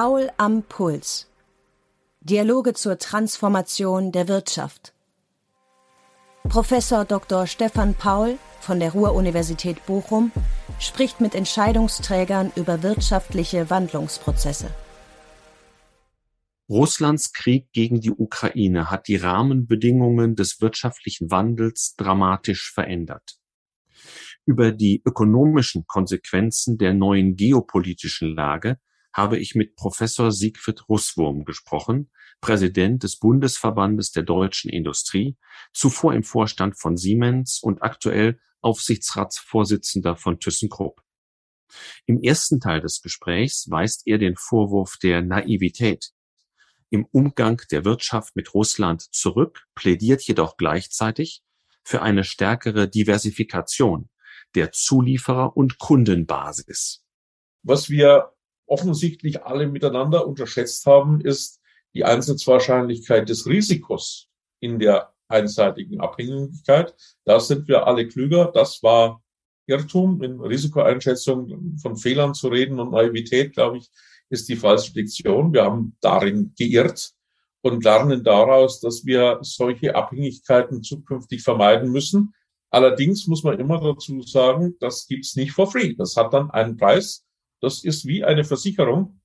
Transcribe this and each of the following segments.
Paul am Puls. Dialoge zur Transformation der Wirtschaft. Professor Dr. Stefan Paul von der Ruhr-Universität Bochum spricht mit Entscheidungsträgern über wirtschaftliche Wandlungsprozesse. Russlands Krieg gegen die Ukraine hat die Rahmenbedingungen des wirtschaftlichen Wandels dramatisch verändert. Über die ökonomischen Konsequenzen der neuen geopolitischen Lage habe ich mit Professor Siegfried Russwurm gesprochen, Präsident des Bundesverbandes der deutschen Industrie, zuvor im Vorstand von Siemens und aktuell Aufsichtsratsvorsitzender von ThyssenKrupp. Im ersten Teil des Gesprächs weist er den Vorwurf der Naivität im Umgang der Wirtschaft mit Russland zurück, plädiert jedoch gleichzeitig für eine stärkere Diversifikation der Zulieferer- und Kundenbasis. Was wir offensichtlich alle miteinander unterschätzt haben, ist die Eintrittswahrscheinlichkeit des Risikos in der einseitigen Abhängigkeit. Da sind wir alle klüger. Das war Irrtum in Risikoeinschätzung von Fehlern zu reden und Naivität, glaube ich, ist die falsche Diktion. Wir haben darin geirrt und lernen daraus, dass wir solche Abhängigkeiten zukünftig vermeiden müssen. Allerdings muss man immer dazu sagen, das gibt's nicht for free. Das hat dann einen Preis. Das ist wie eine Versicherung,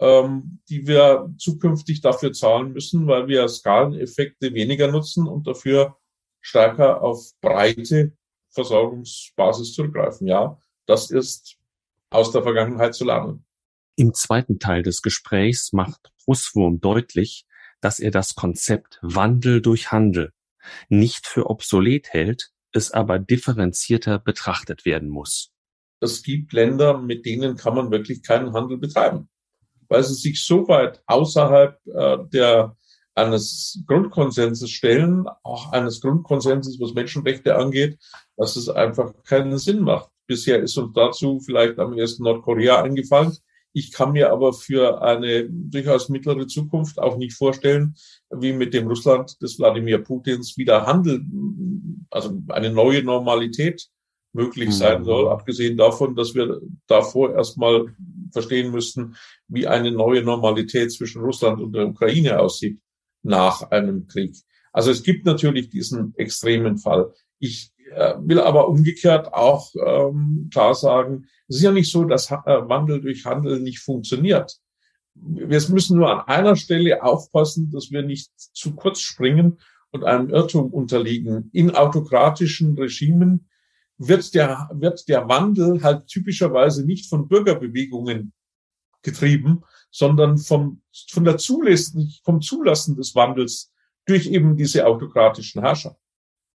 ähm, die wir zukünftig dafür zahlen müssen, weil wir Skaleneffekte weniger nutzen und dafür stärker auf breite Versorgungsbasis zurückgreifen. Ja, das ist aus der Vergangenheit zu lernen. Im zweiten Teil des Gesprächs macht Russwurm deutlich, dass er das Konzept Wandel durch Handel nicht für obsolet hält, es aber differenzierter betrachtet werden muss. Es gibt Länder, mit denen kann man wirklich keinen Handel betreiben, weil sie sich so weit außerhalb äh, der eines Grundkonsenses stellen, auch eines Grundkonsenses, was Menschenrechte angeht, dass es einfach keinen Sinn macht. Bisher ist uns dazu vielleicht am ersten Nordkorea eingefallen. Ich kann mir aber für eine durchaus mittlere Zukunft auch nicht vorstellen, wie mit dem Russland des Wladimir Putins wieder Handel, also eine neue Normalität möglich sein soll, abgesehen davon, dass wir davor erstmal verstehen müssten, wie eine neue Normalität zwischen Russland und der Ukraine aussieht nach einem Krieg. Also es gibt natürlich diesen extremen Fall. Ich äh, will aber umgekehrt auch ähm, klar sagen, es ist ja nicht so, dass äh, Wandel durch Handel nicht funktioniert. Wir müssen nur an einer Stelle aufpassen, dass wir nicht zu kurz springen und einem Irrtum unterliegen. In autokratischen Regimen wird der, wird der Wandel halt typischerweise nicht von Bürgerbewegungen getrieben, sondern vom, von der Zulassen, vom Zulassen des Wandels durch eben diese autokratischen Herrscher.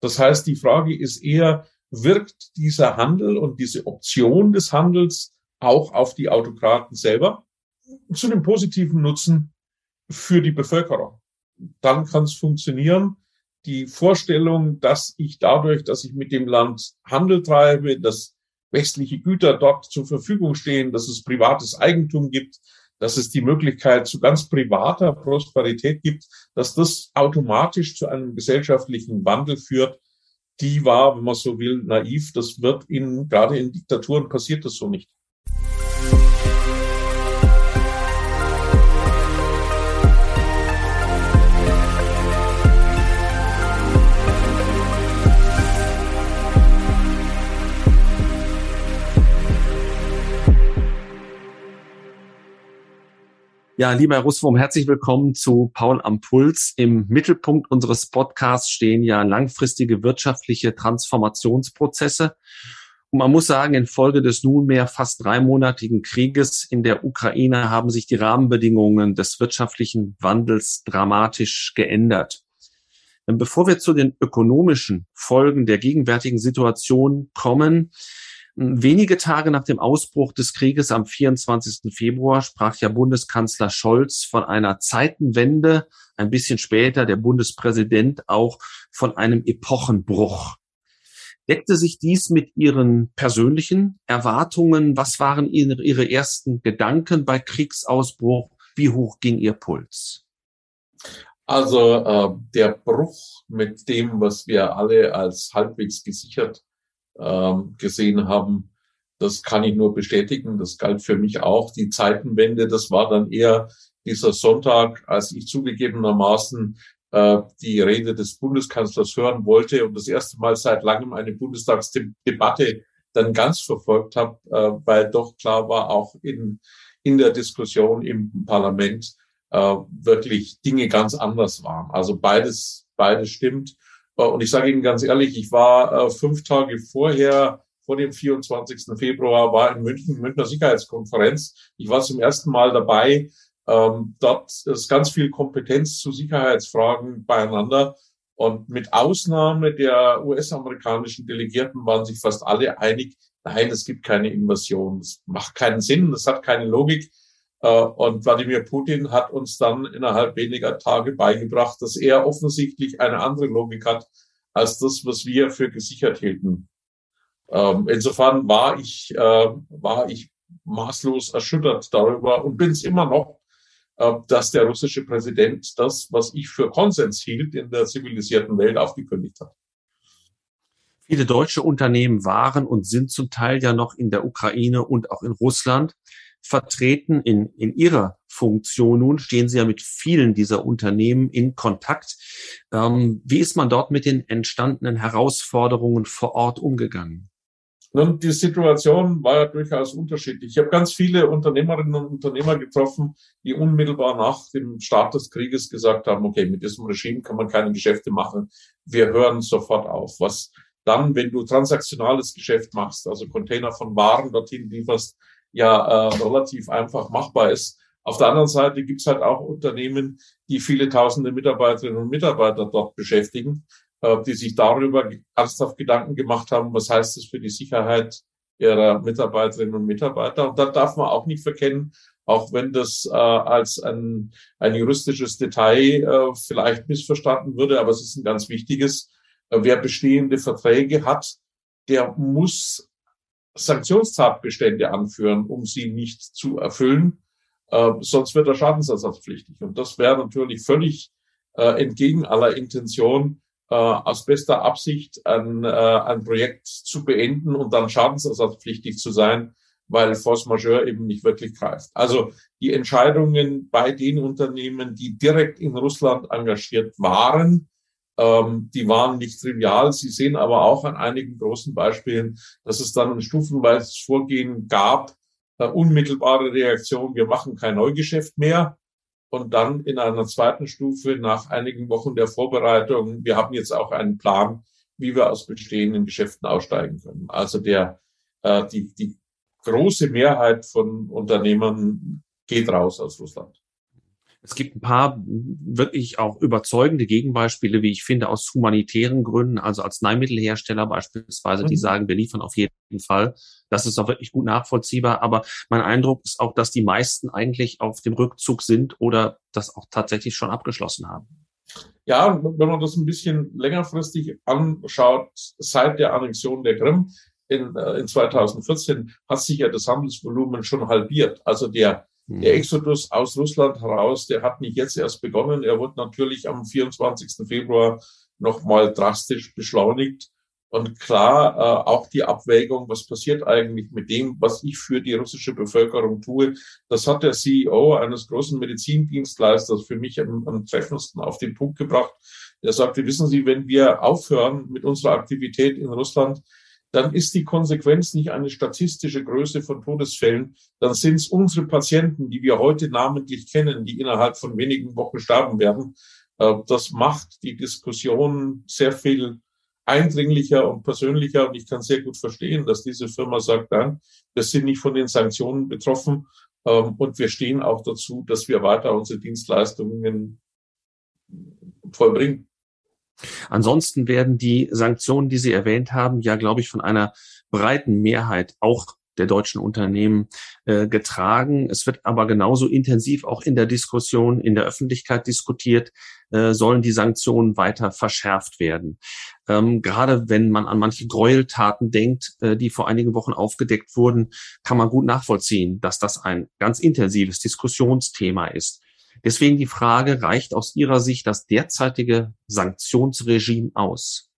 Das heißt, die Frage ist eher, wirkt dieser Handel und diese Option des Handels auch auf die Autokraten selber zu einem positiven Nutzen für die Bevölkerung. Dann kann es funktionieren. Die Vorstellung, dass ich dadurch, dass ich mit dem Land Handel treibe, dass westliche Güter dort zur Verfügung stehen, dass es privates Eigentum gibt, dass es die Möglichkeit zu ganz privater Prosperität gibt, dass das automatisch zu einem gesellschaftlichen Wandel führt, die war, wenn man so will, naiv. Das wird in, gerade in Diktaturen passiert das so nicht. Ja, lieber Herr Russwurm, herzlich willkommen zu Paul am Puls. Im Mittelpunkt unseres Podcasts stehen ja langfristige wirtschaftliche Transformationsprozesse. Und man muss sagen, infolge des nunmehr fast dreimonatigen Krieges in der Ukraine haben sich die Rahmenbedingungen des wirtschaftlichen Wandels dramatisch geändert. Bevor wir zu den ökonomischen Folgen der gegenwärtigen Situation kommen, Wenige Tage nach dem Ausbruch des Krieges am 24. Februar sprach ja Bundeskanzler Scholz von einer Zeitenwende, ein bisschen später der Bundespräsident auch von einem Epochenbruch. Deckte sich dies mit Ihren persönlichen Erwartungen? Was waren Ihre, ersten Gedanken bei Kriegsausbruch? Wie hoch ging Ihr Puls? Also äh, der Bruch mit dem, was wir alle als halbwegs gesichert ähm, gesehen haben, Das kann ich nur bestätigen. Das galt für mich auch. Die Zeitenwende, das war dann eher dieser Sonntag, als ich zugegebenermaßen äh, die Rede des Bundeskanzlers hören wollte und das erste Mal seit langem eine Bundestagsdebatte dann ganz verfolgt habe, äh, weil doch klar war, auch in, in der Diskussion im Parlament äh, wirklich Dinge ganz anders waren. Also beides, beides stimmt. Äh, und ich sage Ihnen ganz ehrlich, ich war äh, fünf Tage vorher vor dem 24. Februar war in München, Münchner Sicherheitskonferenz. Ich war zum ersten Mal dabei. Ähm, dort ist ganz viel Kompetenz zu Sicherheitsfragen beieinander. Und mit Ausnahme der US-amerikanischen Delegierten waren sich fast alle einig, nein, es gibt keine Invasion. Das macht keinen Sinn, das hat keine Logik. Äh, und Wladimir Putin hat uns dann innerhalb weniger Tage beigebracht, dass er offensichtlich eine andere Logik hat als das, was wir für gesichert hielten. Ähm, insofern war ich, äh, war ich maßlos erschüttert darüber und bin es immer noch, äh, dass der russische Präsident das, was ich für Konsens hielt, in der zivilisierten Welt aufgekündigt hat. Viele deutsche Unternehmen waren und sind zum Teil ja noch in der Ukraine und auch in Russland vertreten. In, in ihrer Funktion nun stehen Sie ja mit vielen dieser Unternehmen in Kontakt. Ähm, wie ist man dort mit den entstandenen Herausforderungen vor Ort umgegangen? Nun, die Situation war ja durchaus unterschiedlich. Ich habe ganz viele Unternehmerinnen und Unternehmer getroffen, die unmittelbar nach dem Start des Krieges gesagt haben, okay, mit diesem Regime kann man keine Geschäfte machen. Wir hören sofort auf. Was dann, wenn du transaktionales Geschäft machst, also Container von Waren dorthin lieferst, ja äh, relativ einfach machbar ist. Auf der anderen Seite gibt es halt auch Unternehmen, die viele tausende Mitarbeiterinnen und Mitarbeiter dort beschäftigen äh, die sich darüber ernsthaft Gedanken gemacht haben, was heißt das für die Sicherheit ihrer Mitarbeiterinnen und Mitarbeiter. Und da darf man auch nicht verkennen, auch wenn das äh, als ein, ein juristisches Detail äh, vielleicht missverstanden würde, aber es ist ein ganz wichtiges. Äh, wer bestehende Verträge hat, der muss Sanktionstatbestände anführen, um sie nicht zu erfüllen. Äh, sonst wird er schadensersatzpflichtig. Und das wäre natürlich völlig äh, entgegen aller Intention äh, aus bester Absicht ein, äh, ein Projekt zu beenden und dann schadensersatzpflichtig zu sein, weil Force Majeure eben nicht wirklich greift. Also die Entscheidungen bei den Unternehmen, die direkt in Russland engagiert waren, ähm, die waren nicht trivial. Sie sehen aber auch an einigen großen Beispielen, dass es dann ein stufenweises Vorgehen gab, äh, unmittelbare Reaktion, wir machen kein Neugeschäft mehr und dann in einer zweiten Stufe nach einigen Wochen der Vorbereitung, wir haben jetzt auch einen Plan, wie wir aus bestehenden Geschäften aussteigen können. Also der, äh, die, die große Mehrheit von Unternehmern geht raus aus Russland. Es gibt ein paar wirklich auch überzeugende Gegenbeispiele, wie ich finde, aus humanitären Gründen, also Arzneimittelhersteller beispielsweise, die mhm. sagen, wir liefern auf jeden Fall. Das ist auch wirklich gut nachvollziehbar. Aber mein Eindruck ist auch, dass die meisten eigentlich auf dem Rückzug sind oder das auch tatsächlich schon abgeschlossen haben. Ja, wenn man das ein bisschen längerfristig anschaut, seit der Annexion der Krim in, äh, in 2014 hat sich ja das Handelsvolumen schon halbiert. Also der der mhm. Exodus aus Russland heraus, der hat nicht jetzt erst begonnen. Er wurde natürlich am 24. Februar nochmal drastisch beschleunigt. Und klar, äh, auch die Abwägung, was passiert eigentlich mit dem, was ich für die russische Bevölkerung tue, das hat der CEO eines großen Medizindienstleisters für mich am, am treffendsten auf den Punkt gebracht. Er sagte, wissen Sie, wenn wir aufhören mit unserer Aktivität in Russland, dann ist die Konsequenz nicht eine statistische Größe von Todesfällen, dann sind es unsere Patienten, die wir heute namentlich kennen, die innerhalb von wenigen Wochen sterben werden. Äh, das macht die Diskussion sehr viel eindringlicher und persönlicher. Und ich kann sehr gut verstehen, dass diese Firma sagt, nein, wir sind nicht von den Sanktionen betroffen. Ähm, und wir stehen auch dazu, dass wir weiter unsere Dienstleistungen vollbringen. Ansonsten werden die Sanktionen, die Sie erwähnt haben, ja, glaube ich, von einer breiten Mehrheit auch der deutschen Unternehmen äh, getragen. Es wird aber genauso intensiv auch in der Diskussion, in der Öffentlichkeit diskutiert, äh, sollen die Sanktionen weiter verschärft werden. Ähm, gerade wenn man an manche Gräueltaten denkt, äh, die vor einigen Wochen aufgedeckt wurden, kann man gut nachvollziehen, dass das ein ganz intensives Diskussionsthema ist. Deswegen die Frage, reicht aus Ihrer Sicht das derzeitige Sanktionsregime aus?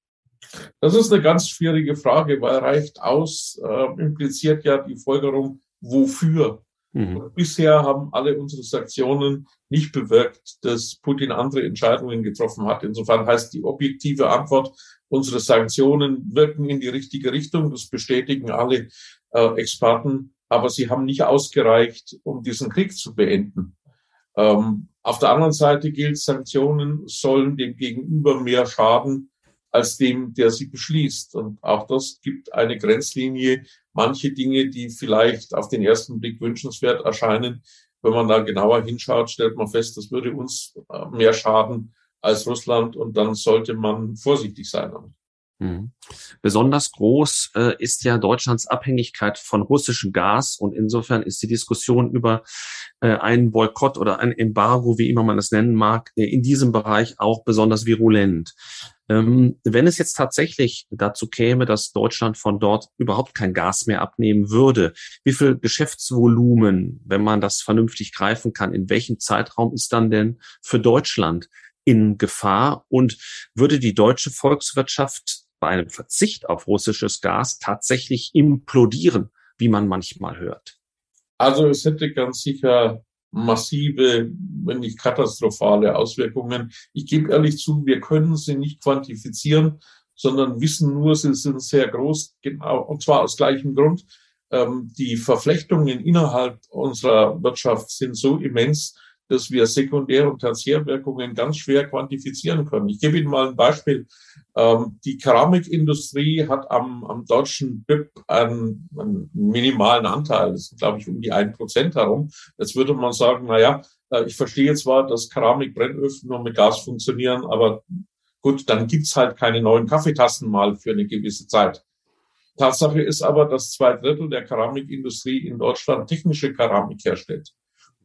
Das ist eine ganz schwierige Frage, weil reicht aus, äh, impliziert ja die Folgerung, wofür. Mhm. Bisher haben alle unsere Sanktionen nicht bewirkt, dass Putin andere Entscheidungen getroffen hat. Insofern heißt die objektive Antwort, unsere Sanktionen wirken in die richtige Richtung. Das bestätigen alle äh, Experten. Aber sie haben nicht ausgereicht, um diesen Krieg zu beenden. Ähm, auf der anderen Seite gilt, Sanktionen sollen dem Gegenüber mehr schaden als dem, der sie beschließt. Und auch das gibt eine Grenzlinie. Manche Dinge, die vielleicht auf den ersten Blick wünschenswert erscheinen, wenn man da genauer hinschaut, stellt man fest, das würde uns äh, mehr schaden als Russland und dann sollte man vorsichtig sein damit. Mhm. Besonders groß äh, ist ja Deutschlands Abhängigkeit von russischem Gas und insofern ist die Diskussion über äh, einen Boykott oder ein Embargo, wie immer man es nennen mag, äh, in diesem Bereich auch besonders virulent. Ähm, wenn es jetzt tatsächlich dazu käme, dass Deutschland von dort überhaupt kein Gas mehr abnehmen würde, wie viel Geschäftsvolumen, wenn man das vernünftig greifen kann, in welchem Zeitraum ist dann denn für Deutschland in Gefahr und würde die deutsche Volkswirtschaft bei einem Verzicht auf russisches Gas tatsächlich implodieren, wie man manchmal hört? Also es hätte ganz sicher massive, wenn nicht katastrophale Auswirkungen. Ich gebe ehrlich zu, wir können sie nicht quantifizieren, sondern wissen nur, sie sind sehr groß, genau, und zwar aus gleichem Grund. Ähm, die Verflechtungen innerhalb unserer Wirtschaft sind so immens, dass wir Sekundär- und Tertiärwirkungen ganz schwer quantifizieren können. Ich gebe Ihnen mal ein Beispiel. Ähm, die Keramikindustrie hat am, am deutschen BIP einen, einen minimalen Anteil. Das sind, glaube ich, um die ein Prozent herum. Jetzt würde man sagen, na ja, äh, ich verstehe zwar, dass Keramikbrennöfen nur mit Gas funktionieren, aber gut, dann gibt's halt keine neuen Kaffeetassen mal für eine gewisse Zeit. Tatsache ist aber, dass zwei Drittel der Keramikindustrie in Deutschland technische Keramik herstellt.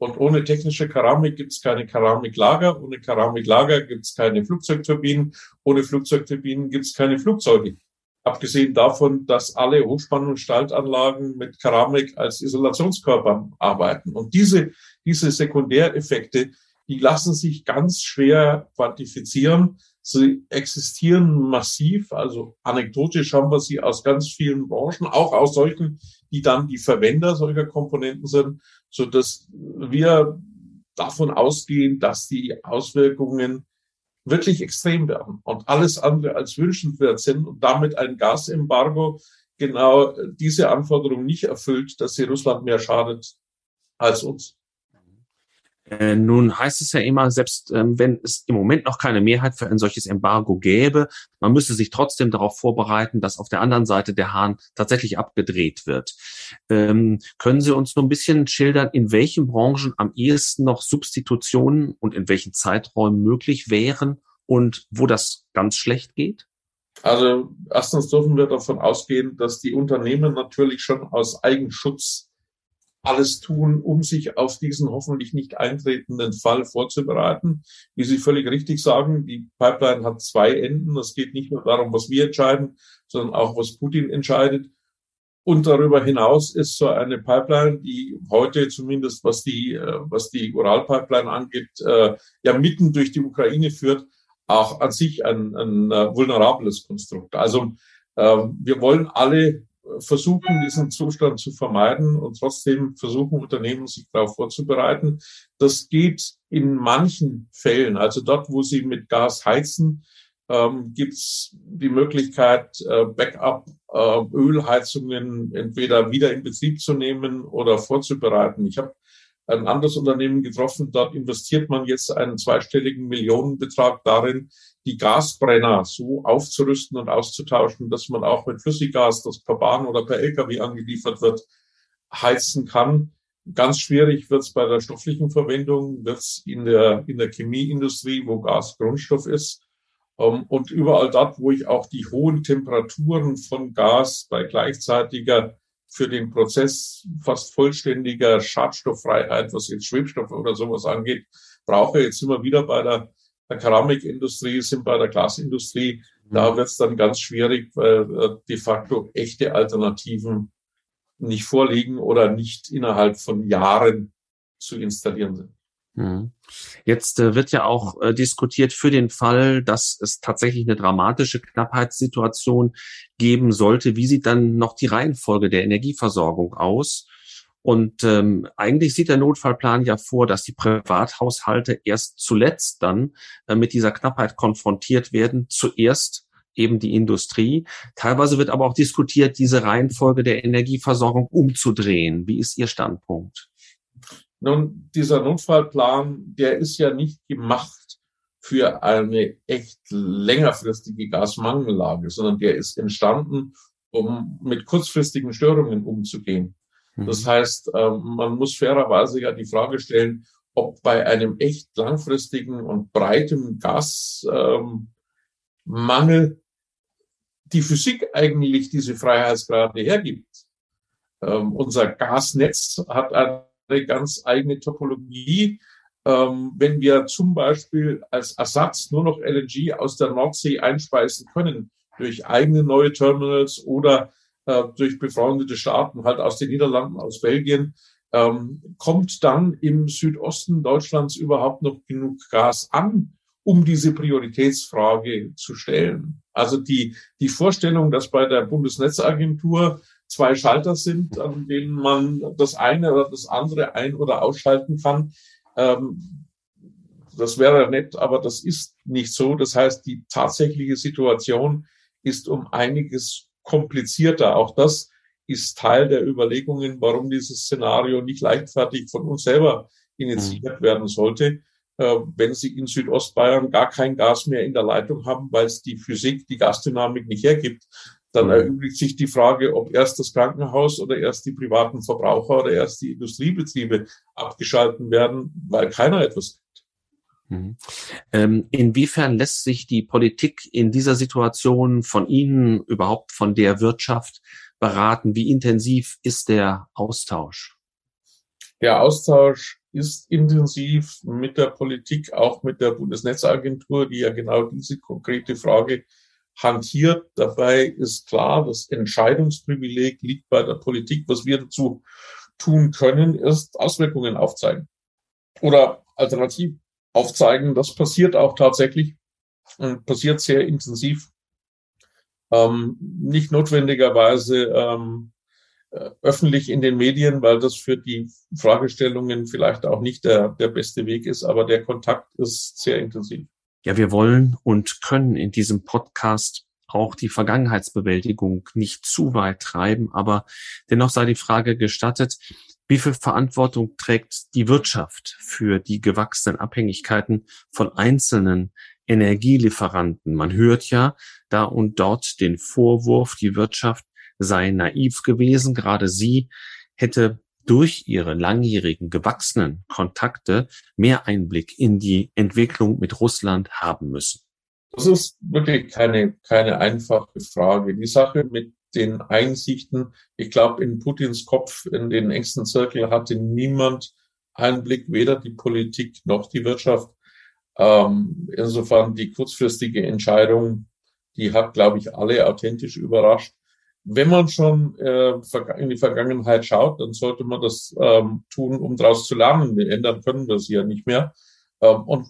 Und ohne technische Keramik gibt es keine Keramiklager. Ohne Keramiklager gibt es keine Flugzeugturbinen. Ohne Flugzeugturbinen gibt es keine Flugzeuge. Abgesehen davon, dass alle Hochspannungsstaltanlagen mit Keramik als Isolationskörpern arbeiten. Und diese, diese Sekundäreffekte, die lassen sich ganz schwer quantifizieren. Sie existieren massiv, also anekdotisch haben wir sie aus ganz vielen Branchen, auch aus solchen, die dann die Verwender solcher Komponenten sind, so dass wir davon ausgehen, dass die Auswirkungen wirklich extrem werden und alles andere als wünschenswert sind und damit ein Gasembargo genau diese Anforderung nicht erfüllt, dass sie Russland mehr schadet als uns. Äh, nun heißt es ja immer, selbst ähm, wenn es im Moment noch keine Mehrheit für ein solches Embargo gäbe, man müsste sich trotzdem darauf vorbereiten, dass auf der anderen Seite der Hahn tatsächlich abgedreht wird. Ähm, können Sie uns so ein bisschen schildern, in welchen Branchen am ehesten noch Substitutionen und in welchen Zeiträumen möglich wären und wo das ganz schlecht geht? Also erstens dürfen wir davon ausgehen, dass die Unternehmen natürlich schon aus Eigenschutz alles tun, um sich auf diesen hoffentlich nicht eintretenden Fall vorzubereiten. Wie Sie völlig richtig sagen, die Pipeline hat zwei Enden. Es geht nicht nur darum, was wir entscheiden, sondern auch, was Putin entscheidet. Und darüber hinaus ist so eine Pipeline, die heute zumindest, was die, äh, was die Ural-Pipeline angeht, äh, ja mitten durch die Ukraine führt, auch an sich ein, ein äh, vulnerables Konstrukt. Also wir wollen alle versuchen, diesen Zustand zu vermeiden und trotzdem versuchen Unternehmen, sich darauf vorzubereiten. Das geht in manchen Fällen, also dort, wo sie mit Gas heizen, ähm, gibt es die Möglichkeit, äh, Backup-Ölheizungen äh, entweder wieder in Betrieb zu nehmen oder vorzubereiten. Ich habe ein anderes Unternehmen getroffen, dort investiert man jetzt einen zweistelligen Millionenbetrag darin, die Gasbrenner so aufzurüsten und auszutauschen, dass man auch mit Flüssiggas, das per Bahn oder per Lkw angeliefert wird, heizen kann. Ganz schwierig wird es bei der stofflichen Verwendung, wird es in der, in der Chemieindustrie, wo Gas Grundstoff ist. Ähm, und überall dort, wo ich auch die hohen Temperaturen von Gas bei gleichzeitiger für den Prozess fast vollständiger Schadstofffreiheit, was jetzt Schwebstoffe oder sowas angeht, brauche. Jetzt sind wir wieder bei der der Keramikindustrie, sind bei der Glasindustrie. Da mhm. wird es dann ganz schwierig, weil äh, de facto echte Alternativen nicht vorliegen oder nicht innerhalb von Jahren zu installieren sind. Mhm. Jetzt äh, wird ja auch äh, diskutiert für den Fall, dass es tatsächlich eine dramatische Knappheitssituation geben sollte. Wie sieht dann noch die Reihenfolge der Energieversorgung aus? Und ähm, eigentlich sieht der Notfallplan ja vor, dass die Privathaushalte erst zuletzt dann äh, mit dieser Knappheit konfrontiert werden. Zuerst eben die Industrie. Teilweise wird aber auch diskutiert, diese Reihenfolge der Energieversorgung umzudrehen. Wie ist Ihr Standpunkt? Nun, dieser Notfallplan, der ist ja nicht gemacht für eine echt längerfristige Gasmangellage, sondern der ist entstanden, um mit kurzfristigen Störungen umzugehen. Mhm. Das heißt, ähm, man muss fairerweise ja die Frage stellen, ob bei einem echt langfristigen und breiten Gasmangel ähm, die Physik eigentlich diese Freiheitsgrade hergibt. Ähm, unser Gasnetz hat ganz eigene Topologie. Ähm, wenn wir zum Beispiel als Ersatz nur noch LNG aus der Nordsee einspeisen können, durch eigene neue Terminals oder äh, durch befreundete Staaten, halt aus den Niederlanden, aus Belgien, ähm, kommt dann im Südosten Deutschlands überhaupt noch genug Gas an, um diese Prioritätsfrage zu stellen. Also die, die Vorstellung, dass bei der Bundesnetzagentur zwei Schalter sind, an denen man das eine oder das andere ein- oder ausschalten kann. Ähm, das wäre nett, aber das ist nicht so. Das heißt, die tatsächliche Situation ist um einiges komplizierter. Auch das ist Teil der Überlegungen, warum dieses Szenario nicht leichtfertig von uns selber initiiert mhm. werden sollte. Äh, wenn Sie in Südostbayern gar kein Gas mehr in der Leitung haben, weil es die Physik, die Gasdynamik nicht hergibt, dann erübrigt sich die Frage, ob erst das Krankenhaus oder erst die privaten Verbraucher oder erst die Industriebetriebe abgeschalten werden, weil keiner etwas mhm. ähm, inwiefern lässt sich die Politik in dieser Situation von Ihnen, überhaupt von der Wirtschaft beraten? Wie intensiv ist der Austausch? Der Austausch ist intensiv mit der Politik, auch mit der Bundesnetzagentur, die ja genau diese konkrete Frage hantiert. Dabei ist klar, das Entscheidungsprivileg liegt bei der Politik. Was wir dazu tun können, ist Auswirkungen aufzeigen oder alternativ aufzeigen. Das passiert auch tatsächlich und passiert sehr intensiv. Ähm, nicht notwendigerweise ähm, äh, öffentlich in den Medien, weil das für die Fragestellungen vielleicht auch nicht der, der beste Weg ist, aber der Kontakt ist sehr intensiv. Ja, wir wollen und können in diesem Podcast auch die Vergangenheitsbewältigung nicht zu weit treiben, aber dennoch sei die Frage gestattet, wie viel Verantwortung trägt die Wirtschaft für die gewachsenen Abhängigkeiten von einzelnen Energielieferanten? Man hört ja da und dort den Vorwurf, die Wirtschaft sei naiv gewesen. Gerade sie hätte durch ihre langjährigen gewachsenen Kontakte mehr Einblick in die Entwicklung mit Russland haben müssen? Das ist wirklich keine, keine einfache Frage. Die Sache mit den Einsichten, ich glaube, in Putins Kopf, in den engsten Zirkel hatte niemand Einblick, weder die Politik noch die Wirtschaft. Ähm, insofern die kurzfristige Entscheidung, die hat, glaube ich, alle authentisch überrascht wenn man schon äh, in die Vergangenheit schaut, dann sollte man das ähm, tun, um daraus zu lernen. Wir ändern können sie ja nicht mehr. Ähm, und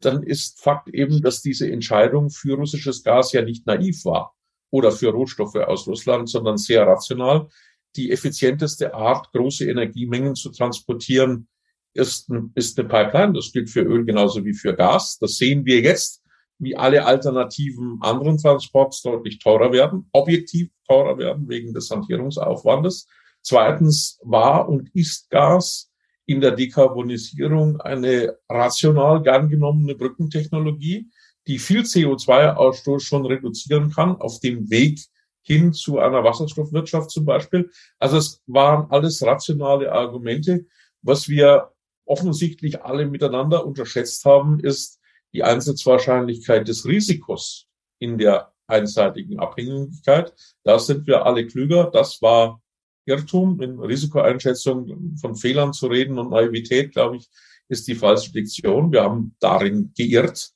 dann ist Fakt eben, dass diese Entscheidung für russisches Gas ja nicht naiv war oder für Rohstoffe aus Russland, sondern sehr rational. Die effizienteste Art, große Energiemengen zu transportieren, ist, ist eine Pipeline. Das gilt für Öl genauso wie für Gas. Das sehen wir jetzt wie alle alternativen anderen Transports deutlich teurer werden, objektiv teurer werden wegen des Hantierungsaufwandes. Zweitens war und ist Gas in der Dekarbonisierung eine rational gern genommene Brückentechnologie, die viel CO2-Ausstoß schon reduzieren kann auf dem Weg hin zu einer Wasserstoffwirtschaft zum Beispiel. Also es waren alles rationale Argumente. Was wir offensichtlich alle miteinander unterschätzt haben, ist, die Einsatzwahrscheinlichkeit des Risikos in der einseitigen Abhängigkeit. Da sind wir alle klüger. Das war Irrtum. In Risikoeinschätzung von Fehlern zu reden und Naivität, glaube ich, ist die falsche Diktion. Wir haben darin geirrt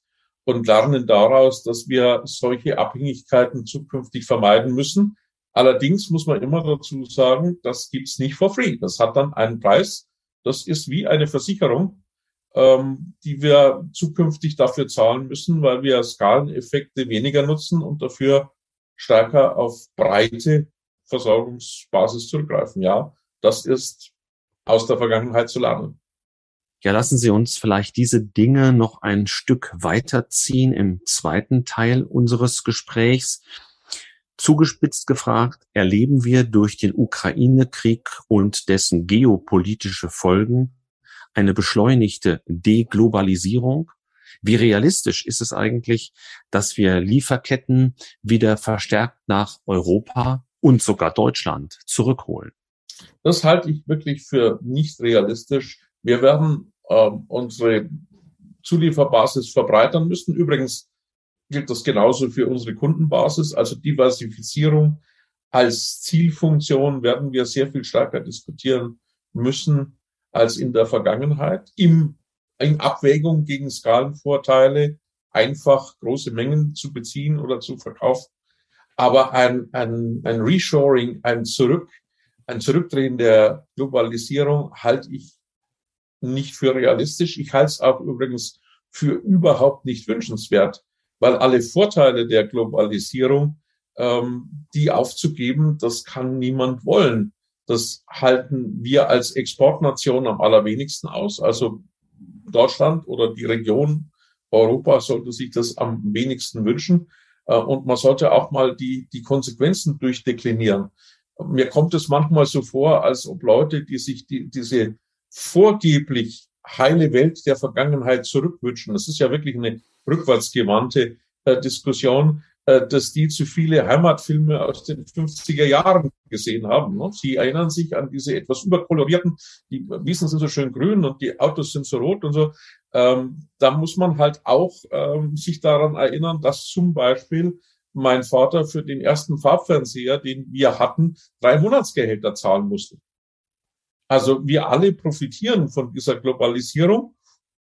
und lernen daraus, dass wir solche Abhängigkeiten zukünftig vermeiden müssen. Allerdings muss man immer dazu sagen, das gibt's nicht for free. Das hat dann einen Preis. Das ist wie eine Versicherung. Ähm, die wir zukünftig dafür zahlen müssen, weil wir Skaleneffekte weniger nutzen und dafür stärker auf breite Versorgungsbasis zurückgreifen. Ja, das ist aus der Vergangenheit zu lernen. Ja, lassen Sie uns vielleicht diese Dinge noch ein Stück weiterziehen im zweiten Teil unseres Gesprächs. Zugespitzt gefragt, erleben wir durch den Ukraine-Krieg und dessen geopolitische Folgen eine beschleunigte Deglobalisierung? Wie realistisch ist es eigentlich, dass wir Lieferketten wieder verstärkt nach Europa und sogar Deutschland zurückholen? Das halte ich wirklich für nicht realistisch. Wir werden äh, unsere Zulieferbasis verbreitern müssen. Übrigens gilt das genauso für unsere Kundenbasis. Also Diversifizierung als Zielfunktion werden wir sehr viel stärker diskutieren müssen als in der Vergangenheit. Im, in Abwägung gegen Skalenvorteile einfach große Mengen zu beziehen oder zu verkaufen. Aber ein, ein, ein Reshoring, ein Zurück, ein Zurückdrehen der Globalisierung halte ich nicht für realistisch. Ich halte es auch übrigens für überhaupt nicht wünschenswert, weil alle Vorteile der Globalisierung, ähm, die aufzugeben, das kann niemand wollen. Das halten wir als Exportnation am allerwenigsten aus. Also Deutschland oder die Region Europa sollte sich das am wenigsten wünschen. Äh, und man sollte auch mal die, die Konsequenzen durchdeklinieren. Mir kommt es manchmal so vor, als ob Leute, die sich die, diese vorgeblich heile Welt der Vergangenheit zurückwünschen, das ist ja wirklich eine rückwärtsgewandte äh, Diskussion, dass die zu viele Heimatfilme aus den 50er Jahren gesehen haben. Ne? Sie erinnern sich an diese etwas überkolorierten, die Wiesen sind so schön grün und die Autos sind so rot und so. Ähm, da muss man halt auch ähm, sich daran erinnern, dass zum Beispiel mein Vater für den ersten Farbfernseher, den wir hatten, drei Monatsgehälter zahlen musste. Also wir alle profitieren von dieser Globalisierung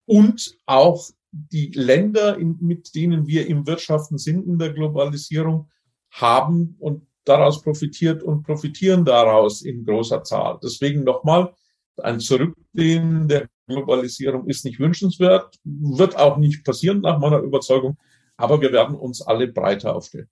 und auch die Länder, in, mit denen wir im Wirtschaften sind in der Globalisierung, haben und daraus profitiert und profitieren daraus in großer Zahl. Deswegen nochmal, ein Zurückgehen der Globalisierung ist nicht wünschenswert, wird auch nicht passieren nach meiner Überzeugung, aber wir werden uns alle breiter aufstellen.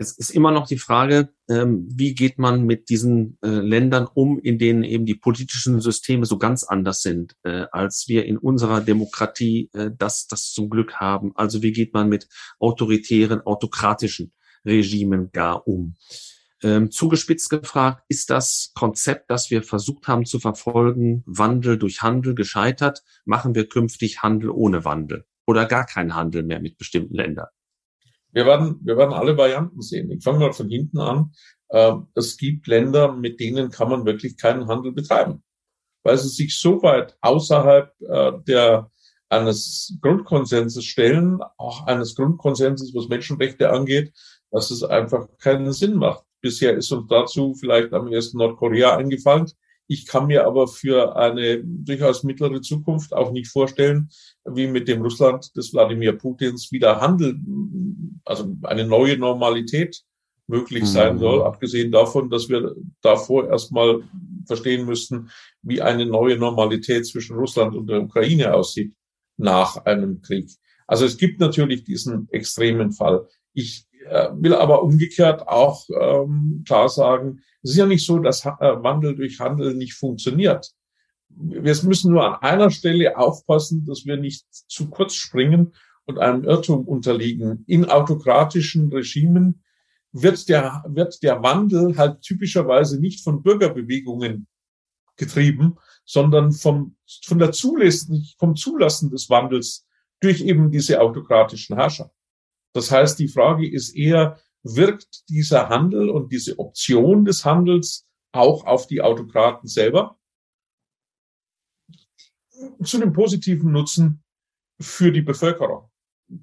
Es ist immer noch die Frage, ähm, wie geht man mit diesen äh, Ländern um, in denen eben die politischen Systeme so ganz anders sind, äh, als wir in unserer Demokratie äh, das, das zum Glück haben. Also wie geht man mit autoritären, autokratischen Regimen gar um? Ähm, zugespitzt gefragt, ist das Konzept, das wir versucht haben zu verfolgen, Wandel durch Handel gescheitert? Machen wir künftig Handel ohne Wandel oder gar keinen Handel mehr mit bestimmten Ländern? Wir werden, wir werden alle Varianten sehen. Ich fange mal von hinten an. Ähm, es gibt Länder, mit denen kann man wirklich keinen Handel betreiben, weil sie sich so weit außerhalb äh, der eines Grundkonsenses stellen, auch eines Grundkonsenses, was Menschenrechte angeht, dass es einfach keinen Sinn macht. Bisher ist uns dazu vielleicht am ersten Nordkorea eingefallen. Ich kann mir aber für eine durchaus mittlere Zukunft auch nicht vorstellen, wie mit dem Russland des Wladimir Putins wieder Handel, also eine neue Normalität möglich sein mhm. soll, abgesehen davon, dass wir davor erstmal verstehen müssten, wie eine neue Normalität zwischen Russland und der Ukraine aussieht nach einem Krieg. Also es gibt natürlich diesen extremen Fall. Ich will aber umgekehrt auch ähm, klar sagen, es ist ja nicht so, dass äh, Wandel durch Handel nicht funktioniert. Wir müssen nur an einer Stelle aufpassen, dass wir nicht zu kurz springen und einem Irrtum unterliegen. In autokratischen Regimen wird der, wird der Wandel halt typischerweise nicht von Bürgerbewegungen getrieben, sondern vom, von der Zulassen, vom Zulassen des Wandels durch eben diese autokratischen Herrscher. Das heißt, die Frage ist eher, wirkt dieser Handel und diese Option des Handels auch auf die Autokraten selber zu einem positiven Nutzen für die Bevölkerung.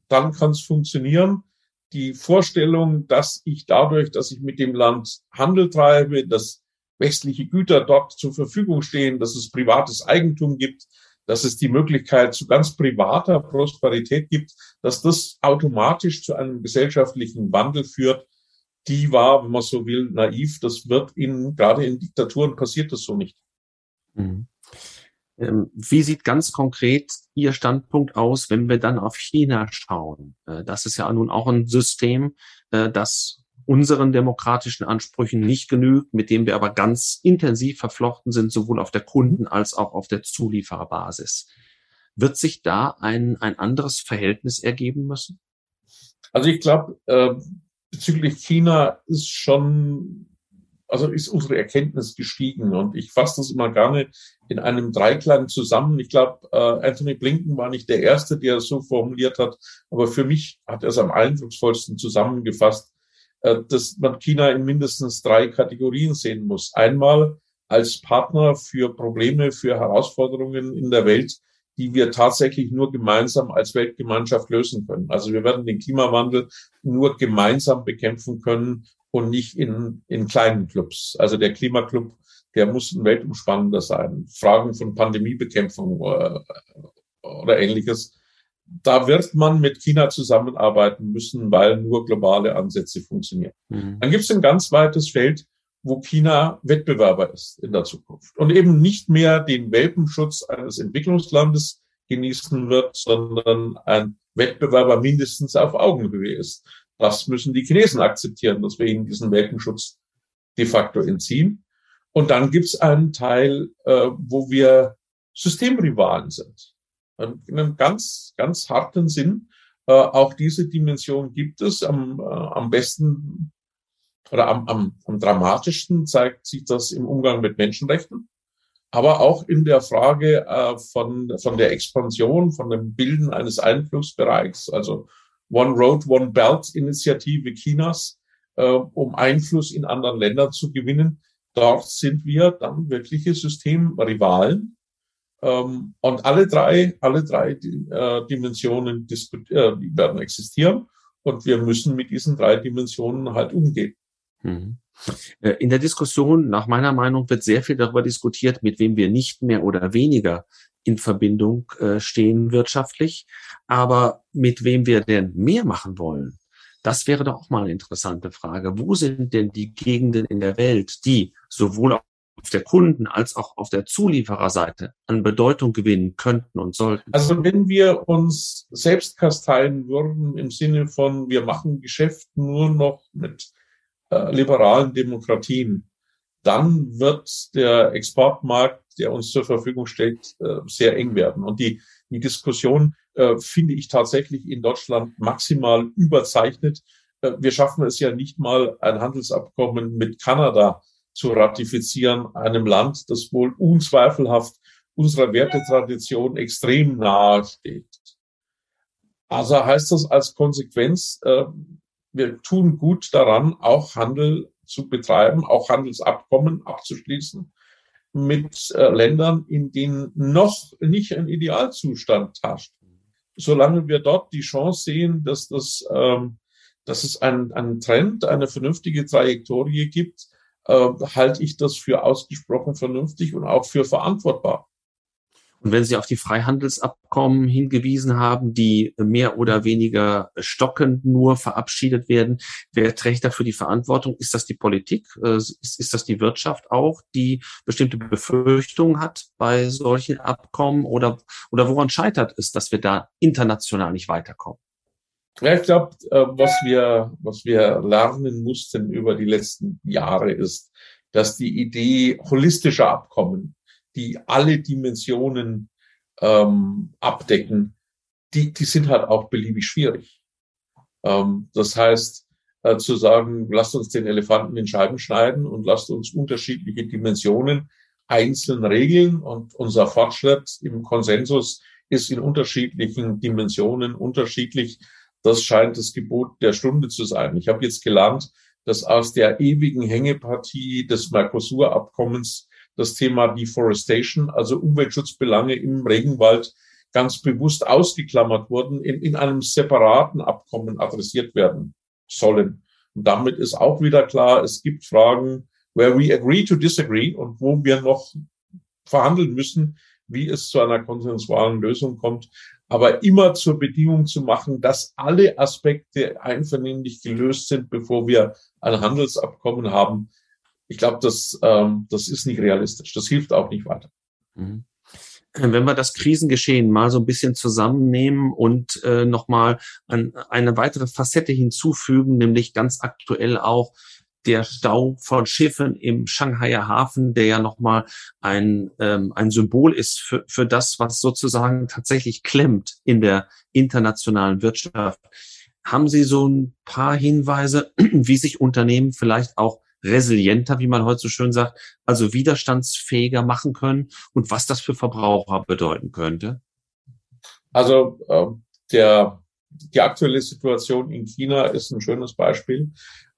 Dann kann es funktionieren. Die Vorstellung, dass ich dadurch, dass ich mit dem Land Handel treibe, dass westliche Güter dort zur Verfügung stehen, dass es privates Eigentum gibt, dass es die Möglichkeit zu ganz privater Prosperität gibt, dass das automatisch zu einem gesellschaftlichen Wandel führt, die war, wenn man so will, naiv. Das wird in, gerade in Diktaturen passiert das so nicht. Mhm. Ähm, wie sieht ganz konkret Ihr Standpunkt aus, wenn wir dann auf China schauen? Äh, das ist ja nun auch ein System, äh, das unseren demokratischen Ansprüchen nicht genügt, mit dem wir aber ganz intensiv verflochten sind, sowohl auf der Kunden- als auch auf der Zuliefererbasis. Wird sich da ein, ein anderes Verhältnis ergeben müssen? Also ich glaube, äh, bezüglich China ist schon also ist unsere Erkenntnis gestiegen. Und ich fasse das immer gerne in einem Dreiklang zusammen. Ich glaube, äh, Anthony Blinken war nicht der Erste, der es so formuliert hat, aber für mich hat er es am eindrucksvollsten zusammengefasst, dass man China in mindestens drei Kategorien sehen muss. Einmal als Partner für Probleme, für Herausforderungen in der Welt, die wir tatsächlich nur gemeinsam als Weltgemeinschaft lösen können. Also wir werden den Klimawandel nur gemeinsam bekämpfen können und nicht in, in kleinen Clubs. Also der Klimaclub, der muss ein weltumspannender sein. Fragen von Pandemiebekämpfung äh, oder ähnliches. Da wird man mit China zusammenarbeiten müssen, weil nur globale Ansätze funktionieren. Mhm. Dann gibt es ein ganz weites Feld, wo China Wettbewerber ist in der Zukunft und eben nicht mehr den Welpenschutz eines Entwicklungslandes genießen wird, sondern ein Wettbewerber mindestens auf Augenhöhe ist. Das müssen die Chinesen akzeptieren, dass wir ihnen diesen Welpenschutz de facto entziehen. Und dann gibt es einen Teil, äh, wo wir Systemrivalen sind. In einem ganz, ganz harten Sinn. Äh, auch diese Dimension gibt es. Am, äh, am besten oder am, am, am dramatischsten zeigt sich das im Umgang mit Menschenrechten, aber auch in der Frage äh, von, von der Expansion, von dem Bilden eines Einflussbereichs. Also One Road, One Belt Initiative Chinas, äh, um Einfluss in anderen Ländern zu gewinnen. Dort sind wir dann wirkliche Systemrivalen. Ähm, und alle drei, alle drei äh, Dimensionen äh, die werden existieren. Und wir müssen mit diesen drei Dimensionen halt umgehen. Mhm. Äh, in der Diskussion, nach meiner Meinung, wird sehr viel darüber diskutiert, mit wem wir nicht mehr oder weniger in Verbindung äh, stehen wirtschaftlich. Aber mit wem wir denn mehr machen wollen, das wäre doch auch mal eine interessante Frage. Wo sind denn die Gegenden in der Welt, die sowohl auf der Kunden- als auch auf der Zuliefererseite an Bedeutung gewinnen könnten und sollten? Also wenn wir uns selbst kasteien würden im Sinne von, wir machen Geschäft nur noch mit äh, liberalen Demokratien, dann wird der Exportmarkt, der uns zur Verfügung steht, äh, sehr eng werden. Und die, die Diskussion äh, finde ich tatsächlich in Deutschland maximal überzeichnet. Äh, wir schaffen es ja nicht mal, ein Handelsabkommen mit Kanada zu ratifizieren, einem Land, das wohl unzweifelhaft unserer Wertetradition extrem nahe steht. Also heißt das als Konsequenz, äh, wir tun gut daran, auch Handel zu betreiben, auch Handelsabkommen abzuschließen mit äh, Ländern, in denen noch nicht ein Idealzustand herrscht. Solange wir dort die Chance sehen, dass das, ähm, dass es einen, einen Trend, eine vernünftige Trajektorie gibt, äh, halte ich das für ausgesprochen vernünftig und auch für verantwortbar. Und wenn Sie auf die Freihandelsabkommen hingewiesen haben, die mehr oder weniger stockend nur verabschiedet werden, wer trägt dafür die Verantwortung? Ist das die Politik? Äh, ist, ist das die Wirtschaft auch, die bestimmte Befürchtungen hat bei solchen Abkommen? Oder, oder woran scheitert es, dass wir da international nicht weiterkommen? Ja, ich glaube, äh, was wir, was wir lernen mussten über die letzten Jahre ist, dass die Idee holistischer Abkommen die alle Dimensionen ähm, abdecken, die, die sind halt auch beliebig schwierig. Ähm, das heißt, äh, zu sagen, lasst uns den Elefanten in Scheiben schneiden und lasst uns unterschiedliche Dimensionen einzeln regeln und unser Fortschritt im Konsensus ist in unterschiedlichen Dimensionen unterschiedlich. Das scheint das Gebot der Stunde zu sein. Ich habe jetzt gelernt, dass aus der ewigen Hängepartie des Mercosur-Abkommens das Thema Deforestation, also Umweltschutzbelange im Regenwald, ganz bewusst ausgeklammert wurden, in, in einem separaten Abkommen adressiert werden sollen. Und damit ist auch wieder klar, es gibt Fragen, where we agree to disagree und wo wir noch verhandeln müssen, wie es zu einer konsensualen Lösung kommt, aber immer zur Bedingung zu machen, dass alle Aspekte einvernehmlich gelöst sind, bevor wir ein Handelsabkommen haben, ich glaube, das, ähm, das ist nicht realistisch. Das hilft auch nicht weiter. Mhm. Wenn wir das Krisengeschehen mal so ein bisschen zusammennehmen und äh, nochmal an eine weitere Facette hinzufügen, nämlich ganz aktuell auch der Stau von Schiffen im Shanghaier Hafen, der ja nochmal ein, ähm, ein Symbol ist für, für das, was sozusagen tatsächlich klemmt in der internationalen Wirtschaft. Haben Sie so ein paar Hinweise, wie sich Unternehmen vielleicht auch resilienter, wie man heute so schön sagt, also widerstandsfähiger machen können und was das für Verbraucher bedeuten könnte? Also äh, der, die aktuelle Situation in China ist ein schönes Beispiel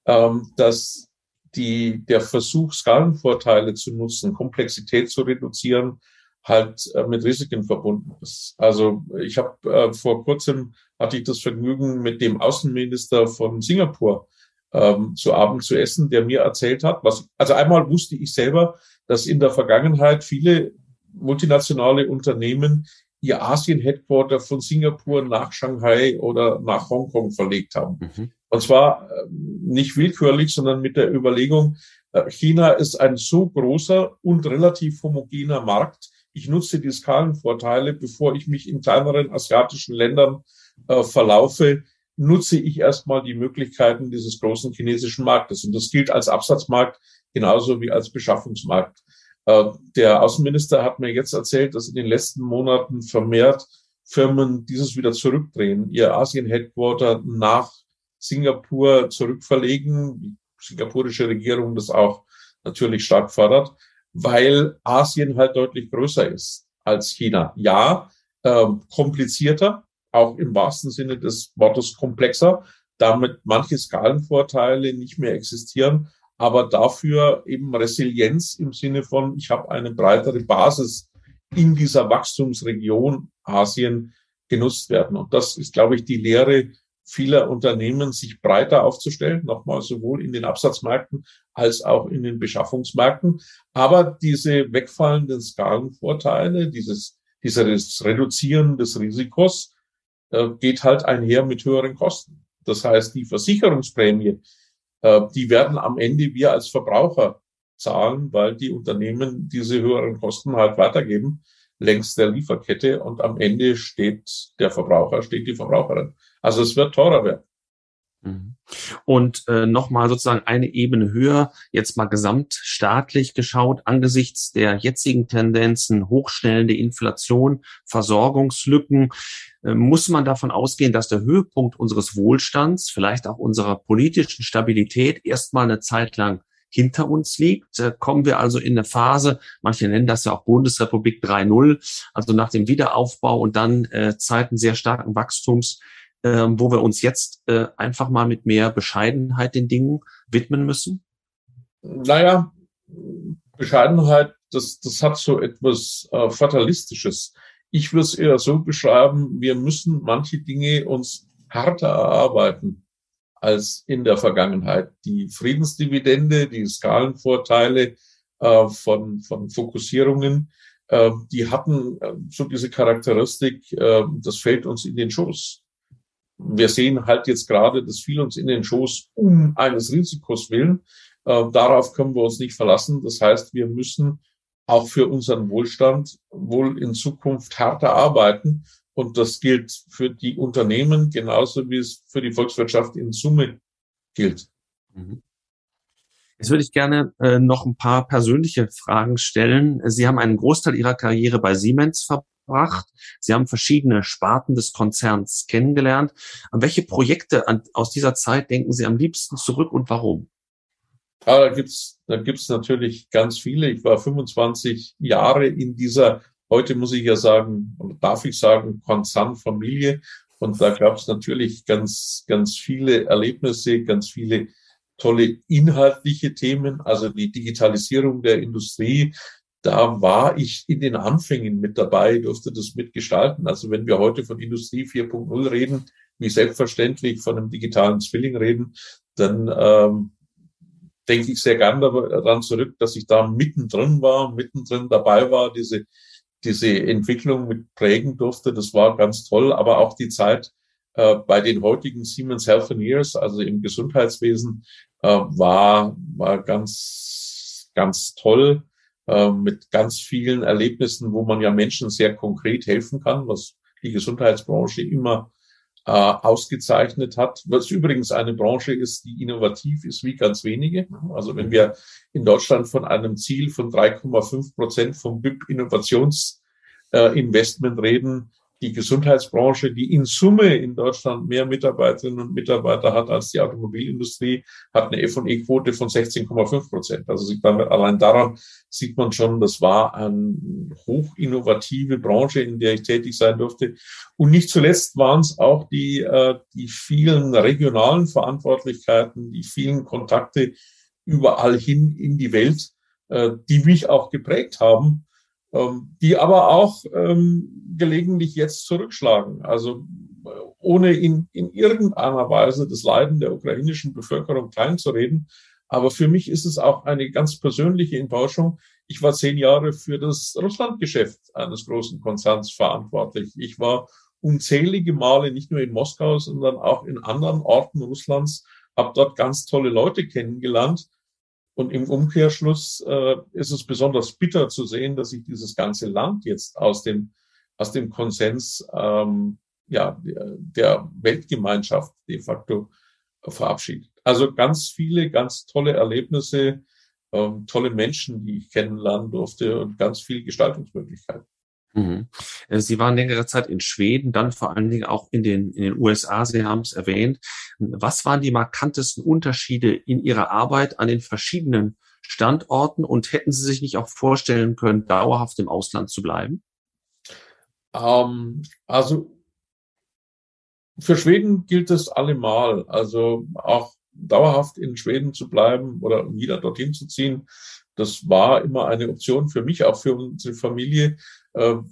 ähm, dass die, der Versuch, Skalenvorteile zu nutzen, Komplexität zu reduzieren, halt äh, mit Risiken verbunden ist. Also ich habe äh, vor kurzem hatte ich das Vergnügen, mit dem Außenminister von Singapur ähm, zu Abend zu essen, der mir erzählt hat, was also einmal wusste ich selber, dass in der Vergangenheit viele multinationale Unternehmen ihr Asien-Headquarter von Singapur nach Shanghai oder nach Hongkong verlegt haben. Mhm. Und zwar äh, nicht willkürlich, sondern mit der Überlegung, äh, China ist ein so großer und relativ homogener Markt. Ich nutze die Skalenvorteile, bevor ich mich in kleineren asiatischen Ländern äh, verlaufe, nutze ich erstmal die Möglichkeiten dieses großen chinesischen Marktes. Und das gilt als Absatzmarkt genauso wie als Beschaffungsmarkt. Äh, der Außenminister hat mir jetzt erzählt, dass in den letzten Monaten vermehrt Firmen dieses wieder zurückdrehen, ihr Asien-Headquarter nach Singapur zurückverlegen. Die singapurische Regierung das auch natürlich stark fördert, weil Asien halt deutlich größer ist als China. Ja, äh, komplizierter, auch im wahrsten Sinne des Wortes komplexer, damit manche Skalenvorteile nicht mehr existieren, aber dafür eben Resilienz im Sinne von, ich habe eine breitere Basis in dieser Wachstumsregion Asien genutzt werden. Und das ist, glaube ich, die Lehre vieler Unternehmen, sich breiter aufzustellen, nochmal sowohl in den Absatzmärkten als auch in den Beschaffungsmärkten. Aber diese wegfallenden Skalenvorteile, dieses, dieses Reduzieren des Risikos, äh, geht halt einher mit höheren Kosten. Das heißt, die Versicherungsprämie, äh, die werden am Ende wir als Verbraucher zahlen, weil die Unternehmen diese höheren Kosten halt weitergeben längs der Lieferkette und am Ende steht der Verbraucher, steht die Verbraucherin. Also es wird teurer werden. Mhm. Und äh, nochmal sozusagen eine Ebene höher, jetzt mal gesamtstaatlich geschaut, angesichts der jetzigen Tendenzen, hochschnellende Inflation, Versorgungslücken, äh, muss man davon ausgehen, dass der Höhepunkt unseres Wohlstands, vielleicht auch unserer politischen Stabilität erstmal eine Zeit lang hinter uns liegt. Äh, kommen wir also in eine Phase, manche nennen das ja auch Bundesrepublik 3.0, also nach dem Wiederaufbau und dann äh, Zeiten sehr starken Wachstums, äh, wo wir uns jetzt äh, einfach mal mit mehr Bescheidenheit den Dingen widmen müssen? Naja, Bescheidenheit, das, das hat so etwas äh, Fatalistisches. Ich würde es eher so beschreiben, wir müssen manche Dinge uns härter erarbeiten als in der Vergangenheit. Die Friedensdividende, die Skalenvorteile äh, von, von Fokussierungen, äh, die hatten äh, so diese Charakteristik, äh, das fällt uns in den Schoß. Wir sehen halt jetzt gerade, das fiel uns in den Schoß um eines Risikos willen. Äh, darauf können wir uns nicht verlassen. Das heißt, wir müssen auch für unseren Wohlstand wohl in Zukunft härter arbeiten und das gilt für die Unternehmen genauso wie es für die Volkswirtschaft in Summe gilt. Mhm. Jetzt würde ich gerne äh, noch ein paar persönliche Fragen stellen. Sie haben einen Großteil Ihrer Karriere bei Siemens verbracht. Sie haben verschiedene Sparten des Konzerns kennengelernt. An welche Projekte an, aus dieser Zeit denken Sie am liebsten zurück und warum? Ja, da gibt's da gibt's natürlich ganz viele. Ich war 25 Jahre in dieser Heute muss ich ja sagen, oder darf ich sagen, Konzernfamilie. Und da gab es natürlich ganz, ganz viele Erlebnisse, ganz viele tolle inhaltliche Themen, also die Digitalisierung der Industrie. Da war ich in den Anfängen mit dabei, durfte das mitgestalten. Also wenn wir heute von Industrie 4.0 reden, wie selbstverständlich von einem digitalen Zwilling reden, dann ähm, denke ich sehr gern daran zurück, dass ich da mittendrin war, mittendrin dabei war, diese diese Entwicklung mit prägen durfte. Das war ganz toll, aber auch die Zeit äh, bei den heutigen Siemens Healthineers, also im Gesundheitswesen, äh, war, war ganz, ganz toll. äh, mit ganz vielen Erlebnissen, wo man ja Menschen sehr konkret helfen kann, was die Gesundheitsbranche immer äh, ausgezeichnet hat, was übrigens eine Branche ist, die innovativ ist wie ganz wenige. Also wenn wir in Deutschland von einem Ziel von 3,5 Prozent vom BIP Innovationsinvestment äh, reden, die Gesundheitsbranche, die in Summe in Deutschland mehr Mitarbeiterinnen und Mitarbeiter hat als die Automobilindustrie, hat eine F&E-Quote von 16,5 Prozent. Also allein daran sieht man schon, das war eine hochinnovative Branche, in der ich tätig sein durfte. Und nicht zuletzt waren es auch die, äh, die vielen regionalen Verantwortlichkeiten, die vielen Kontakte überall hin in die Welt, äh, die mich auch geprägt haben die aber auch ähm, gelegentlich jetzt zurückschlagen. Also ohne in, in irgendeiner Weise das Leiden der ukrainischen Bevölkerung kleinzureden. Aber für mich ist es auch eine ganz persönliche Enttäuschung. Ich war zehn Jahre für das Russlandgeschäft eines großen Konzerns verantwortlich. Ich war unzählige Male nicht nur in Moskau, sondern auch in anderen Orten Russlands, habe dort ganz tolle Leute kennengelernt und im Umkehrschluss äh, ist es besonders bitter zu sehen, dass sich dieses ganze Land jetzt aus dem, aus dem Konsens ähm, ja, der Weltgemeinschaft de facto verabschiedet. Also ganz viele, ganz tolle Erlebnisse, ähm, tolle Menschen, die ich kennenlernen durfte und ganz viel Gestaltungsmöglichkeiten. Mhm. Äh, Sie waren längere Zeit in Schweden, dann vor allen Dingen auch in den, in den USA. Sie haben es erwähnt. Was waren die markantesten Unterschiede in Ihrer Arbeit an den verschiedenen Standorten und hätten Sie sich nicht auch vorstellen können, dauerhaft im Ausland zu bleiben? Ähm, also für Schweden gilt es allemal. Also auch dauerhaft in Schweden zu bleiben oder wieder dorthin zu ziehen, das war immer eine Option für mich, auch für unsere Familie. Ähm,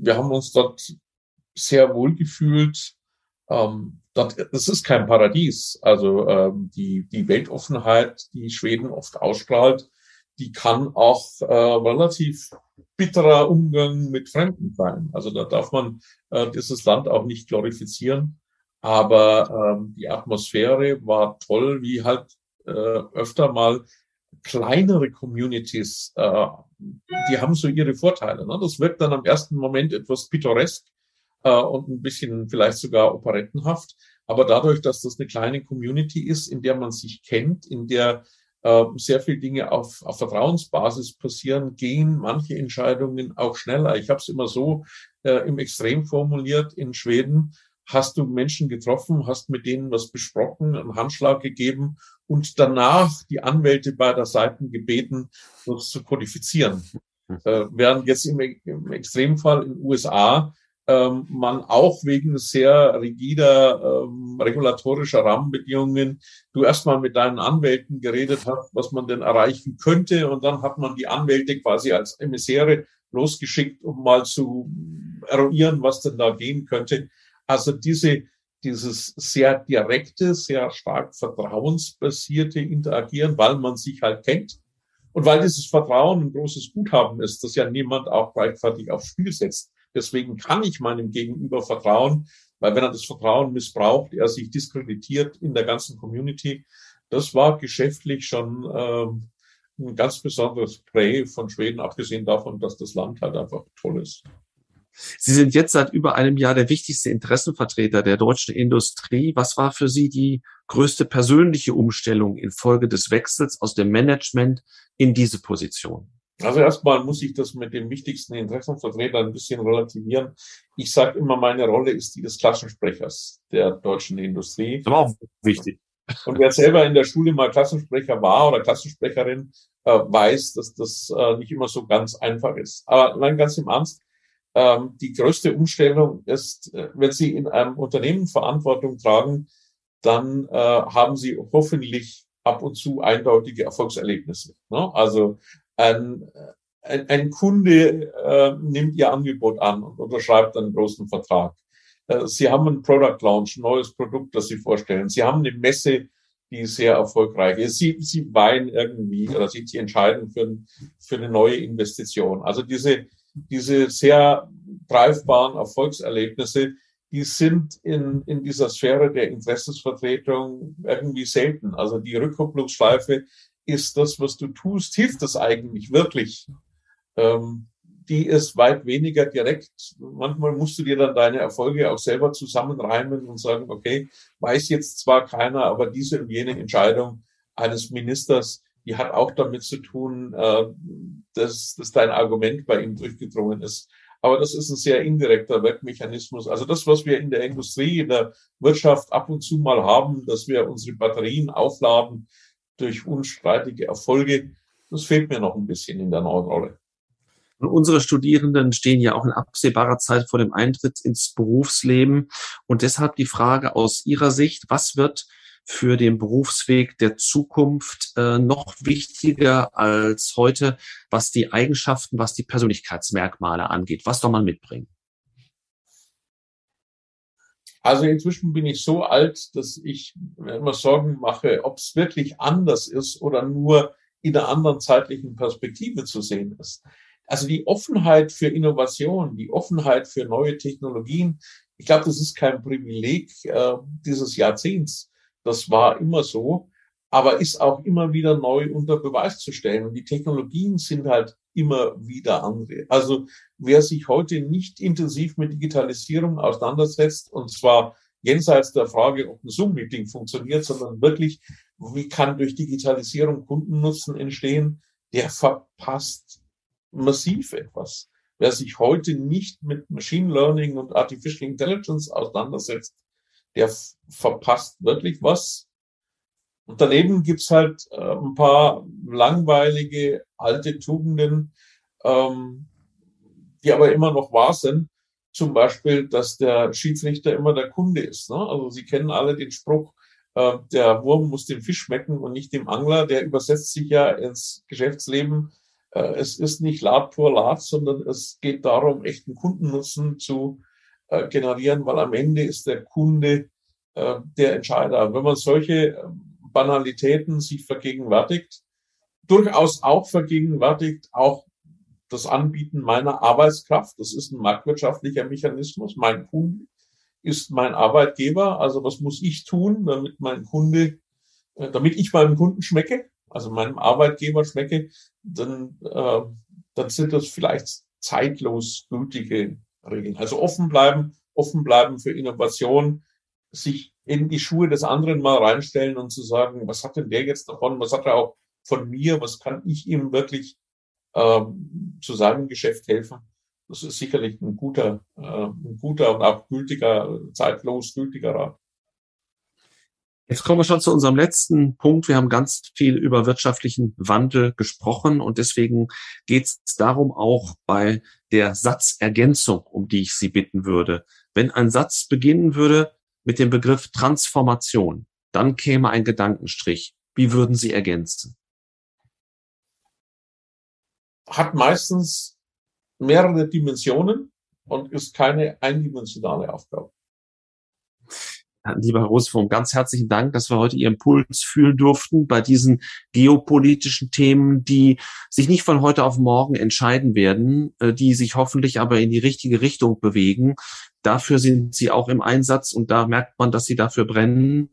wir haben uns dort sehr wohl gefühlt. Ähm, das ist kein Paradies. Also ähm, die, die Weltoffenheit, die Schweden oft ausstrahlt, die kann auch äh, relativ bitterer Umgang mit Fremden sein. Also da darf man äh, dieses Land auch nicht glorifizieren. Aber ähm, die Atmosphäre war toll, wie halt äh, öfter mal kleinere Communities, äh, die haben so ihre Vorteile. Ne? Das wirkt dann am ersten Moment etwas pittoresk äh, und ein bisschen vielleicht sogar operettenhaft. Aber dadurch, dass das eine kleine Community ist, in der man sich kennt, in der äh, sehr viele Dinge auf, auf Vertrauensbasis passieren, gehen manche Entscheidungen auch schneller. Ich habe es immer so äh, im Extrem formuliert in Schweden hast du Menschen getroffen, hast mit denen was besprochen, einen Handschlag gegeben und danach die Anwälte beider Seiten gebeten, das zu kodifizieren. Äh, während jetzt im, im Extremfall in den USA ähm, man auch wegen sehr rigider ähm, regulatorischer Rahmenbedingungen du erstmal mit deinen Anwälten geredet hast, was man denn erreichen könnte und dann hat man die Anwälte quasi als Emissäre losgeschickt, um mal zu eruieren, was denn da gehen könnte. Also diese, dieses sehr direkte, sehr stark vertrauensbasierte Interagieren, weil man sich halt kennt und weil dieses Vertrauen ein großes Guthaben ist, das ja niemand auch gleichzeitig aufs Spiel setzt. Deswegen kann ich meinem Gegenüber vertrauen, weil wenn er das Vertrauen missbraucht, er sich diskreditiert in der ganzen Community. Das war geschäftlich schon ähm, ein ganz besonderes Play von Schweden, abgesehen davon, dass das Land halt einfach toll ist. Sie sind jetzt seit über einem Jahr der wichtigste Interessenvertreter der deutschen Industrie. Was war für Sie die größte persönliche Umstellung infolge des Wechsels aus dem Management in diese Position? Also erstmal muss ich das mit dem wichtigsten Interessenvertreter ein bisschen relativieren. Ich sage immer, meine Rolle ist die des Klassensprechers der deutschen Industrie. Das war auch wichtig. Und wer selber in der Schule mal Klassensprecher war oder Klassensprecherin, äh, weiß, dass das äh, nicht immer so ganz einfach ist. Aber nein, ganz im Ernst, ähm, die größte Umstellung ist, äh, wenn Sie in einem Unternehmen Verantwortung tragen, dann äh, haben Sie hoffentlich ab und zu eindeutige Erfolgserlebnisse. Ne? Also ein, ein, ein Kunde äh, nimmt Ihr Angebot an und unterschreibt einen großen Vertrag. Äh, Sie haben einen Product Launch, ein neues Produkt, das Sie vorstellen. Sie haben eine Messe, die sehr erfolgreich ist. Sie, Sie weinen irgendwie oder Sie, Sie entscheiden für, für eine neue Investition. Also diese diese sehr greifbaren Erfolgserlebnisse, die sind in, in dieser Sphäre der Interessensvertretung irgendwie selten. Also die Rückkopplungsschleife ist das, was du tust, hilft das eigentlich wirklich? ähm, die ist weit weniger direkt. Manchmal musst du dir dann deine Erfolge auch selber zusammenreimen und sagen, okay, weiß jetzt zwar keiner, aber diese und jene Entscheidung eines Ministers, die hat auch damit zu tun, äh, dass, dass dein Argument bei ihm durchgedrungen ist. Aber das ist ein sehr indirekter Wirkmechanismus. Also das, was wir in der Industrie, in der Wirtschaft ab und zu mal haben, dass wir unsere Batterien aufladen durch unstreitige Erfolge, das fehlt mir noch ein bisschen in der neuen Rolle. Und unsere Studierenden stehen ja auch in absehbarer Zeit vor dem Eintritt ins Berufsleben. Und deshalb die Frage aus Ihrer Sicht, was wird für den Berufsweg der Zukunft äh, noch wichtiger als heute, was die Eigenschaften, was die Persönlichkeitsmerkmale angeht? Was soll man mitbringen? Also inzwischen bin ich so alt, dass ich mir immer Sorgen mache, ob es wirklich anders ist oder nur in einer anderen zeitlichen Perspektive zu sehen ist. Also die Offenheit für Innovation, die Offenheit für neue Technologien, ich glaube, das ist kein Privileg äh, dieses Jahrzehnts. Das war immer so, aber ist auch immer wieder neu unter Beweis zu stellen. Und die Technologien sind halt immer wieder andere. Also wer sich heute nicht intensiv mit Digitalisierung auseinandersetzt, und zwar jenseits der Frage, ob ein Zoom-Meeting funktioniert, sondern wirklich, wie kann durch Digitalisierung Kundennutzen entstehen, der verpasst massiv etwas. Wer sich heute nicht mit Machine Learning und Artificial Intelligence auseinandersetzt, der verpasst wirklich was. Und daneben gibt's halt äh, ein paar langweilige alte Tugenden, ähm, die aber immer noch wahr sind. Zum Beispiel, dass der Schiedsrichter immer der Kunde ist. Ne? Also Sie kennen alle den Spruch, äh, der Wurm muss dem Fisch schmecken und nicht dem Angler. Der übersetzt sich ja ins Geschäftsleben äh, es ist nicht Lad pur Lad, sondern es geht darum, echten Kundennutzen zu äh, generieren, weil am Ende ist der Kunde äh, der Entscheider. Wenn man solche Banalitäten sich vergegenwärtigt, durchaus auch vergegenwärtigt, auch das Anbieten meiner Arbeitskraft, das ist ein marktwirtschaftlicher Mechanismus. Mein Kunde ist mein Arbeitgeber. Also was muss ich tun, damit mein Kunde, damit ich meinem Kunden schmecke? also meinem Arbeitgeber schmecke, dann, äh, dann sind das vielleicht zeitlos gültige Regeln. Also offen bleiben, offen bleiben für Innovation, sich in die Schuhe des anderen mal reinstellen und zu sagen, was hat denn der jetzt davon, was hat er auch von mir, was kann ich ihm wirklich ähm, zu seinem Geschäft helfen. Das ist sicherlich ein guter, äh, ein guter und auch gültiger, zeitlos gültiger Rat. Jetzt kommen wir schon zu unserem letzten Punkt. Wir haben ganz viel über wirtschaftlichen Wandel gesprochen und deswegen geht es darum auch bei der Satzergänzung, um die ich Sie bitten würde. Wenn ein Satz beginnen würde mit dem Begriff Transformation, dann käme ein Gedankenstrich. Wie würden Sie ergänzen? Hat meistens mehrere Dimensionen und ist keine eindimensionale Aufgabe. Lieber Herr Rosform, ganz herzlichen Dank, dass wir heute Ihren Impuls fühlen durften bei diesen geopolitischen Themen, die sich nicht von heute auf morgen entscheiden werden, äh, die sich hoffentlich aber in die richtige Richtung bewegen. Dafür sind Sie auch im Einsatz und da merkt man, dass Sie dafür brennen.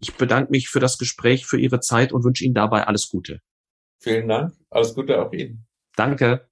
Ich bedanke mich für das Gespräch, für Ihre Zeit und wünsche Ihnen dabei alles Gute. Vielen Dank. Alles Gute auch Ihnen. Danke.